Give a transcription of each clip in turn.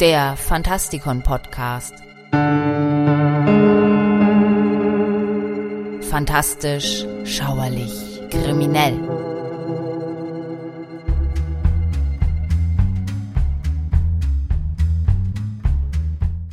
der Fantastikon Podcast. Fantastisch, schauerlich, kriminell.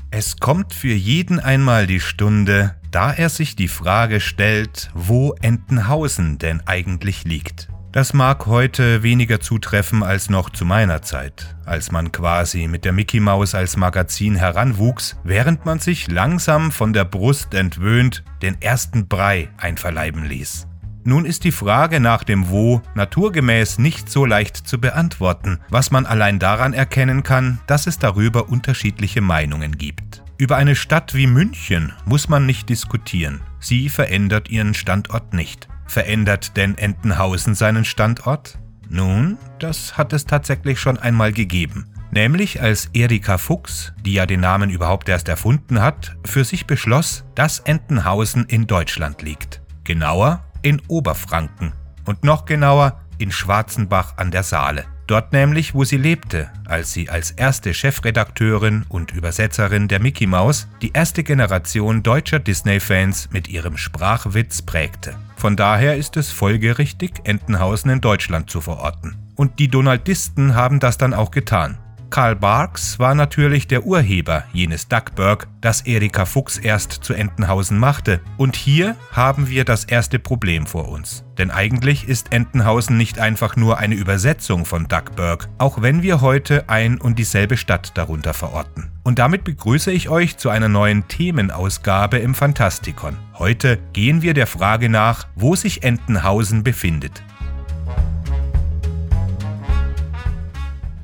Es kommt für jeden einmal die Stunde, da er sich die Frage stellt, wo Entenhausen denn eigentlich liegt. Das mag heute weniger zutreffen als noch zu meiner Zeit, als man quasi mit der Mickey Maus als Magazin heranwuchs, während man sich langsam von der Brust entwöhnt den ersten Brei einverleiben ließ. Nun ist die Frage nach dem Wo naturgemäß nicht so leicht zu beantworten, was man allein daran erkennen kann, dass es darüber unterschiedliche Meinungen gibt. Über eine Stadt wie München muss man nicht diskutieren. Sie verändert ihren Standort nicht. Verändert denn Entenhausen seinen Standort? Nun, das hat es tatsächlich schon einmal gegeben. Nämlich als Erika Fuchs, die ja den Namen überhaupt erst erfunden hat, für sich beschloss, dass Entenhausen in Deutschland liegt. Genauer in Oberfranken und noch genauer in Schwarzenbach an der Saale. Dort nämlich, wo sie lebte, als sie als erste Chefredakteurin und Übersetzerin der Mickey Mouse die erste Generation deutscher Disney-Fans mit ihrem Sprachwitz prägte. Von daher ist es folgerichtig, Entenhausen in Deutschland zu verorten. Und die Donaldisten haben das dann auch getan. Karl Barks war natürlich der Urheber jenes Duckburg, das Erika Fuchs erst zu Entenhausen machte. Und hier haben wir das erste Problem vor uns. Denn eigentlich ist Entenhausen nicht einfach nur eine Übersetzung von Duckburg, auch wenn wir heute ein und dieselbe Stadt darunter verorten. Und damit begrüße ich euch zu einer neuen Themenausgabe im Fantastikon. Heute gehen wir der Frage nach, wo sich Entenhausen befindet.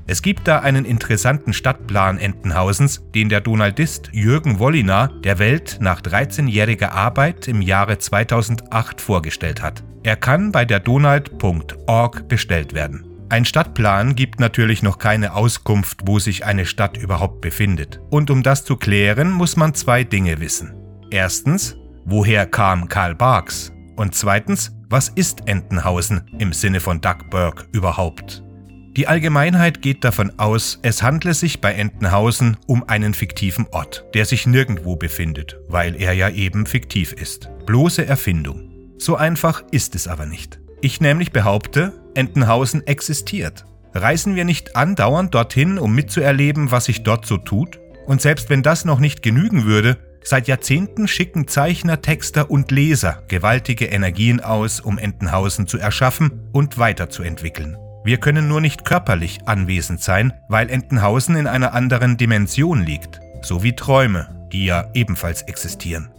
Es gibt da einen interessanten Stadtplan Entenhausens, den der Donaldist Jürgen Wolliner der Welt nach 13-jähriger Arbeit im Jahre 2008 vorgestellt hat. Er kann bei der donald.org bestellt werden. Ein Stadtplan gibt natürlich noch keine Auskunft, wo sich eine Stadt überhaupt befindet. Und um das zu klären, muss man zwei Dinge wissen. Erstens, woher kam Karl Barks? Und zweitens, was ist Entenhausen im Sinne von Duckburg überhaupt? Die Allgemeinheit geht davon aus, es handle sich bei Entenhausen um einen fiktiven Ort, der sich nirgendwo befindet, weil er ja eben fiktiv ist. Bloße Erfindung. So einfach ist es aber nicht. Ich nämlich behaupte, Entenhausen existiert. Reisen wir nicht andauernd dorthin, um mitzuerleben, was sich dort so tut? Und selbst wenn das noch nicht genügen würde, seit Jahrzehnten schicken Zeichner, Texter und Leser gewaltige Energien aus, um Entenhausen zu erschaffen und weiterzuentwickeln. Wir können nur nicht körperlich anwesend sein, weil Entenhausen in einer anderen Dimension liegt, so wie Träume, die ja ebenfalls existieren.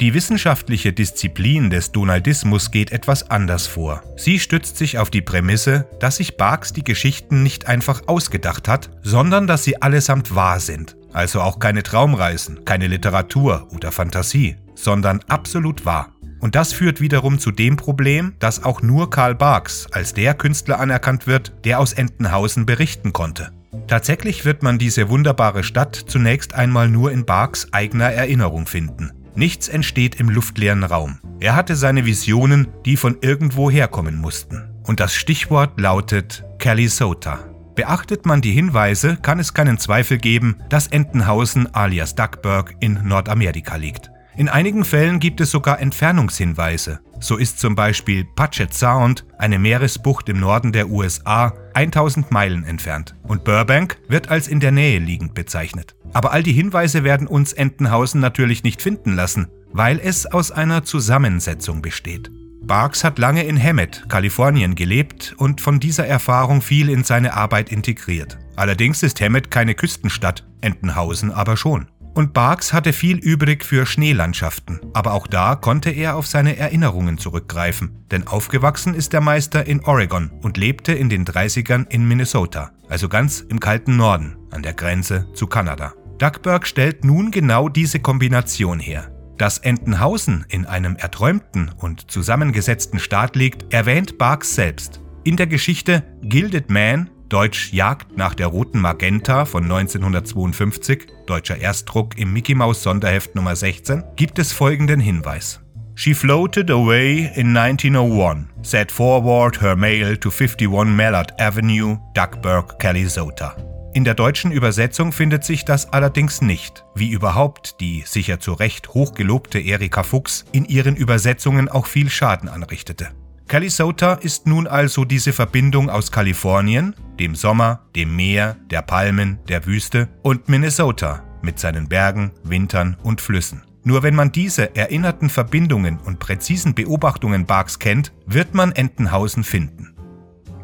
Die wissenschaftliche Disziplin des Donaldismus geht etwas anders vor. Sie stützt sich auf die Prämisse, dass sich Barks die Geschichten nicht einfach ausgedacht hat, sondern dass sie allesamt wahr sind. Also auch keine Traumreisen, keine Literatur oder Fantasie, sondern absolut wahr. Und das führt wiederum zu dem Problem, dass auch nur Karl Barks als der Künstler anerkannt wird, der aus Entenhausen berichten konnte. Tatsächlich wird man diese wunderbare Stadt zunächst einmal nur in Barks eigener Erinnerung finden. Nichts entsteht im luftleeren Raum. Er hatte seine Visionen, die von irgendwo herkommen mussten. Und das Stichwort lautet Calisota. Beachtet man die Hinweise, kann es keinen Zweifel geben, dass Entenhausen alias Duckburg in Nordamerika liegt. In einigen Fällen gibt es sogar Entfernungshinweise. So ist zum Beispiel Puget Sound, eine Meeresbucht im Norden der USA, 1000 Meilen entfernt und Burbank wird als in der Nähe liegend bezeichnet. Aber all die Hinweise werden uns Entenhausen natürlich nicht finden lassen, weil es aus einer Zusammensetzung besteht. Barks hat lange in Hemet, Kalifornien gelebt und von dieser Erfahrung viel in seine Arbeit integriert. Allerdings ist Hemet keine Küstenstadt, Entenhausen aber schon. Und Barks hatte viel übrig für Schneelandschaften, aber auch da konnte er auf seine Erinnerungen zurückgreifen, denn aufgewachsen ist der Meister in Oregon und lebte in den 30ern in Minnesota, also ganz im kalten Norden, an der Grenze zu Kanada. Duckburg stellt nun genau diese Kombination her. Dass Entenhausen in einem erträumten und zusammengesetzten Staat liegt, erwähnt Barks selbst. In der Geschichte Gilded Man Deutsch Jagd nach der roten Magenta von 1952, deutscher Erstdruck im Mickey Mouse Sonderheft Nummer 16, gibt es folgenden Hinweis. She floated away in 1901, set forward her mail to 51 Mallard Avenue, Duckburg, Calisota. In der deutschen Übersetzung findet sich das allerdings nicht, wie überhaupt die sicher zu Recht hochgelobte Erika Fuchs in ihren Übersetzungen auch viel Schaden anrichtete. Calisota ist nun also diese Verbindung aus Kalifornien, dem Sommer, dem Meer, der Palmen, der Wüste und Minnesota mit seinen Bergen, Wintern und Flüssen. Nur wenn man diese erinnerten Verbindungen und präzisen Beobachtungen Barks kennt, wird man Entenhausen finden.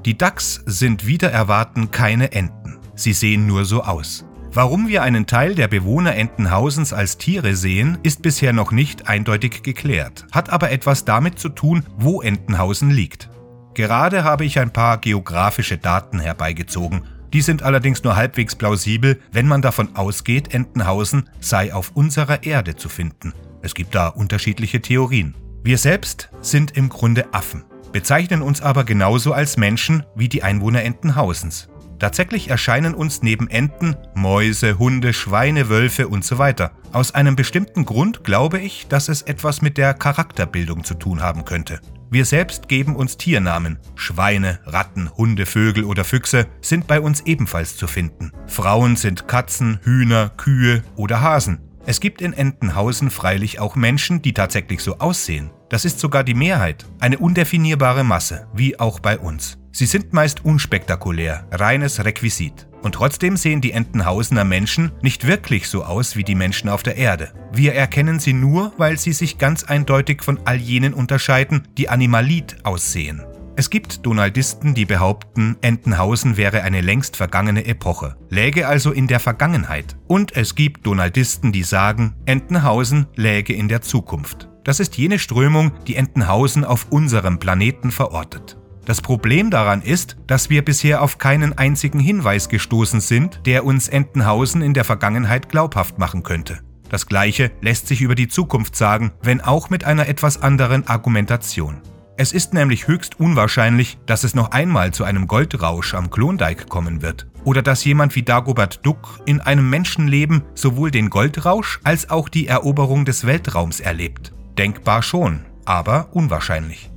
Die Ducks sind wieder erwarten keine Enten. Sie sehen nur so aus. Warum wir einen Teil der Bewohner Entenhausens als Tiere sehen, ist bisher noch nicht eindeutig geklärt, hat aber etwas damit zu tun, wo Entenhausen liegt. Gerade habe ich ein paar geografische Daten herbeigezogen. Die sind allerdings nur halbwegs plausibel, wenn man davon ausgeht, Entenhausen sei auf unserer Erde zu finden. Es gibt da unterschiedliche Theorien. Wir selbst sind im Grunde Affen bezeichnen uns aber genauso als Menschen wie die Einwohner Entenhausens. Tatsächlich erscheinen uns neben Enten Mäuse, Hunde, Schweine, Wölfe und so weiter. Aus einem bestimmten Grund glaube ich, dass es etwas mit der Charakterbildung zu tun haben könnte. Wir selbst geben uns Tiernamen. Schweine, Ratten, Hunde, Vögel oder Füchse sind bei uns ebenfalls zu finden. Frauen sind Katzen, Hühner, Kühe oder Hasen. Es gibt in Entenhausen freilich auch Menschen, die tatsächlich so aussehen. Das ist sogar die Mehrheit, eine undefinierbare Masse, wie auch bei uns. Sie sind meist unspektakulär, reines Requisit. Und trotzdem sehen die Entenhausener Menschen nicht wirklich so aus wie die Menschen auf der Erde. Wir erkennen sie nur, weil sie sich ganz eindeutig von all jenen unterscheiden, die animalit aussehen. Es gibt Donaldisten, die behaupten, Entenhausen wäre eine längst vergangene Epoche, läge also in der Vergangenheit. Und es gibt Donaldisten, die sagen, Entenhausen läge in der Zukunft. Das ist jene Strömung, die Entenhausen auf unserem Planeten verortet. Das Problem daran ist, dass wir bisher auf keinen einzigen Hinweis gestoßen sind, der uns Entenhausen in der Vergangenheit glaubhaft machen könnte. Das gleiche lässt sich über die Zukunft sagen, wenn auch mit einer etwas anderen Argumentation. Es ist nämlich höchst unwahrscheinlich, dass es noch einmal zu einem Goldrausch am Klondike kommen wird. Oder dass jemand wie Dagobert Duck in einem Menschenleben sowohl den Goldrausch als auch die Eroberung des Weltraums erlebt. Denkbar schon, aber unwahrscheinlich.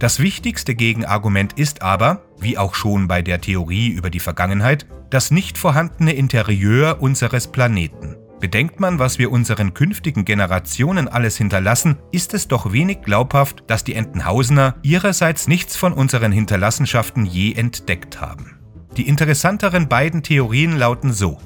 Das wichtigste Gegenargument ist aber, wie auch schon bei der Theorie über die Vergangenheit, das nicht vorhandene Interieur unseres Planeten. Bedenkt man, was wir unseren künftigen Generationen alles hinterlassen, ist es doch wenig glaubhaft, dass die Entenhausener ihrerseits nichts von unseren Hinterlassenschaften je entdeckt haben. Die interessanteren beiden Theorien lauten so.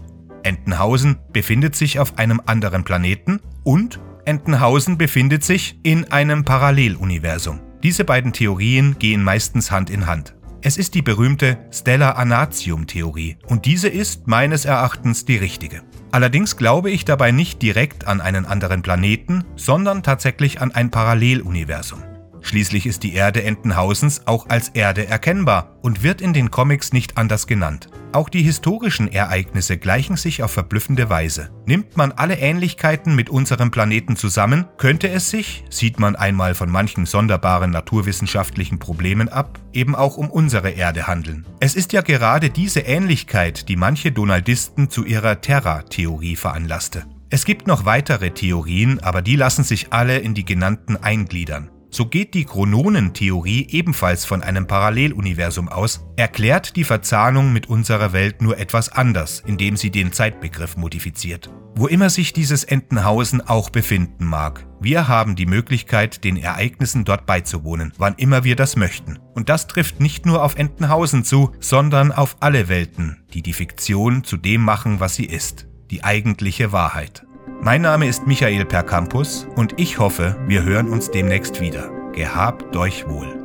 Entenhausen befindet sich auf einem anderen Planeten und Entenhausen befindet sich in einem Paralleluniversum. Diese beiden Theorien gehen meistens Hand in Hand. Es ist die berühmte Stellar Anatium Theorie und diese ist meines Erachtens die richtige. Allerdings glaube ich dabei nicht direkt an einen anderen Planeten, sondern tatsächlich an ein Paralleluniversum. Schließlich ist die Erde Entenhausens auch als Erde erkennbar und wird in den Comics nicht anders genannt. Auch die historischen Ereignisse gleichen sich auf verblüffende Weise. Nimmt man alle Ähnlichkeiten mit unserem Planeten zusammen, könnte es sich, sieht man einmal von manchen sonderbaren naturwissenschaftlichen Problemen ab, eben auch um unsere Erde handeln. Es ist ja gerade diese Ähnlichkeit, die manche Donaldisten zu ihrer Terra-Theorie veranlasste. Es gibt noch weitere Theorien, aber die lassen sich alle in die genannten eingliedern. So geht die Chrononentheorie ebenfalls von einem Paralleluniversum aus, erklärt die Verzahnung mit unserer Welt nur etwas anders, indem sie den Zeitbegriff modifiziert. Wo immer sich dieses Entenhausen auch befinden mag, wir haben die Möglichkeit, den Ereignissen dort beizuwohnen, wann immer wir das möchten. Und das trifft nicht nur auf Entenhausen zu, sondern auf alle Welten, die die Fiktion zu dem machen, was sie ist, die eigentliche Wahrheit. Mein Name ist Michael Percampus und ich hoffe, wir hören uns demnächst wieder. Gehabt euch wohl.